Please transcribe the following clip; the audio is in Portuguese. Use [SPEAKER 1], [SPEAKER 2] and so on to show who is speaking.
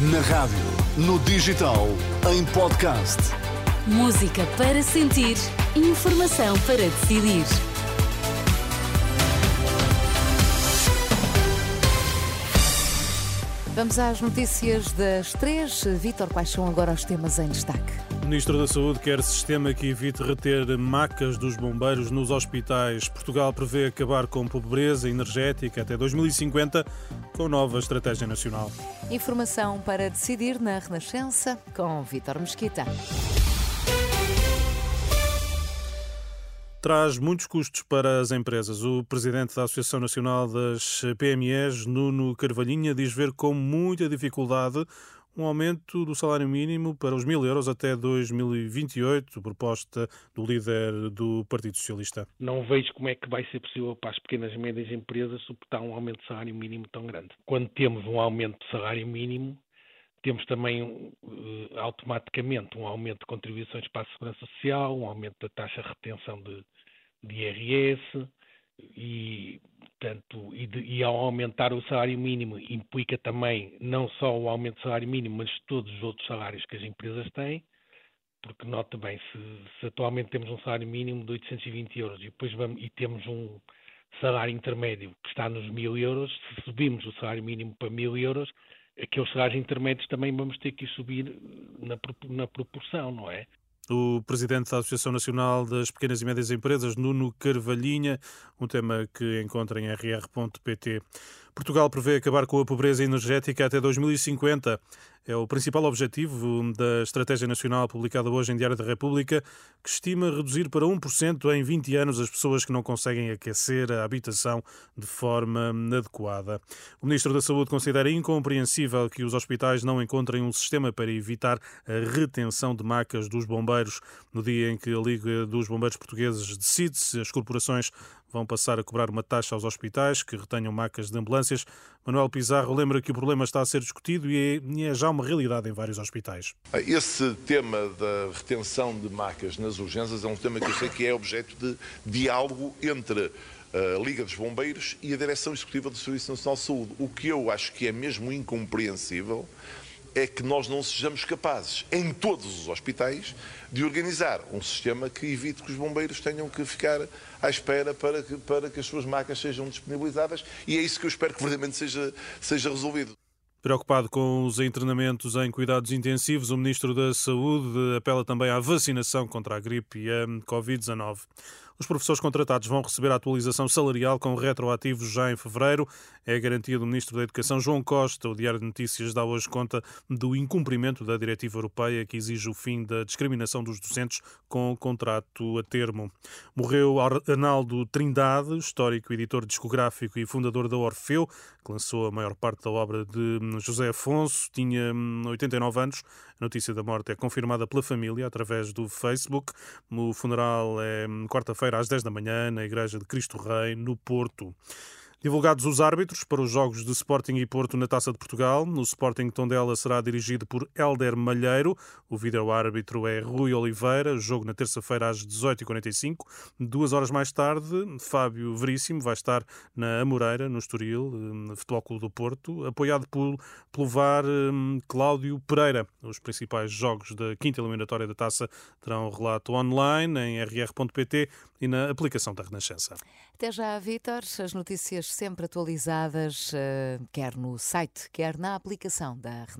[SPEAKER 1] Na rádio, no digital, em podcast.
[SPEAKER 2] Música para sentir, informação para decidir.
[SPEAKER 3] Vamos às notícias das três. Vítor, quais são agora os temas em destaque?
[SPEAKER 4] O Ministro da Saúde quer sistema que evite reter macas dos bombeiros nos hospitais. Portugal prevê acabar com pobreza energética até 2050 com nova estratégia nacional.
[SPEAKER 3] Informação para decidir na Renascença com Vítor Mesquita.
[SPEAKER 4] traz muitos custos para as empresas. O presidente da Associação Nacional das PMEs, Nuno Carvalhinha, diz ver com muita dificuldade um aumento do salário mínimo para os mil euros até 2028, proposta do líder do Partido Socialista.
[SPEAKER 5] Não vejo como é que vai ser possível para as pequenas e médias empresas suportar um aumento de salário mínimo tão grande. Quando temos um aumento de salário mínimo, temos também uh, automaticamente um aumento de contribuições para a Segurança Social, um aumento da taxa de retenção de, de IRS e, portanto, e, de, e, ao aumentar o salário mínimo implica também não só o aumento do salário mínimo, mas todos os outros salários que as empresas têm, porque nota bem, se, se atualmente temos um salário mínimo de 820 euros e depois vamos, e temos um salário intermédio que está nos 1000 euros, se subimos o salário mínimo para 1000 euros, aqueles salários intermédios também vamos ter que subir na, na proporção, não é?
[SPEAKER 4] O presidente da Associação Nacional das Pequenas e Médias Empresas, Nuno Carvalhinha, um tema que encontra em rr.pt. Portugal prevê acabar com a pobreza energética até 2050. É o principal objetivo da Estratégia Nacional publicada hoje em Diário da República, que estima reduzir para 1% em 20 anos as pessoas que não conseguem aquecer a habitação de forma adequada. O Ministro da Saúde considera incompreensível que os hospitais não encontrem um sistema para evitar a retenção de macas dos bombeiros. No dia em que a Liga dos Bombeiros Portugueses decide se as corporações vão passar a cobrar uma taxa aos hospitais que retenham macas de ambulâncias. Manuel Pizarro lembra que o problema está a ser discutido e é, é já uma realidade em vários hospitais.
[SPEAKER 6] Esse tema da retenção de macas nas urgências é um tema que eu sei que é objeto de diálogo entre a Liga dos Bombeiros e a Direção Executiva do Serviço Nacional de Saúde. O que eu acho que é mesmo incompreensível é que nós não sejamos capazes, em todos os hospitais, de organizar um sistema que evite que os bombeiros tenham que ficar à espera para que, para que as suas macas sejam disponibilizadas e é isso que eu espero que verdadeiramente seja, seja resolvido.
[SPEAKER 4] Preocupado com os internamentos em cuidados intensivos, o Ministro da Saúde apela também à vacinação contra a gripe e a Covid-19. Os professores contratados vão receber a atualização salarial com retroativos já em fevereiro. É a garantia do Ministro da Educação, João Costa. O Diário de Notícias dá hoje conta do incumprimento da diretiva europeia que exige o fim da discriminação dos docentes com contrato a termo. Morreu Arnaldo Trindade, histórico editor discográfico e fundador da Orfeu, que lançou a maior parte da obra de José Afonso. Tinha 89 hum, anos. A notícia da morte é confirmada pela família através do Facebook. O funeral é hum, quarta-feira às 10 da manhã, na Igreja de Cristo Rei, no Porto. Divulgados os árbitros para os jogos de Sporting e Porto na Taça de Portugal. No Sporting Tondela será dirigido por Helder Malheiro. O vídeo-árbitro é Rui Oliveira. Jogo na terça-feira às 18h45. Duas horas mais tarde, Fábio Veríssimo vai estar na Amoreira, no Estoril, no Futebol Clube do Porto, apoiado por, pelo VAR um, Cláudio Pereira. Os principais jogos da quinta eliminatória da Taça terão relato online em rr.pt e na aplicação da Renascença.
[SPEAKER 3] Até já, Vítor. As notícias sempre atualizadas, eh, quer no site, quer na aplicação da Renascença.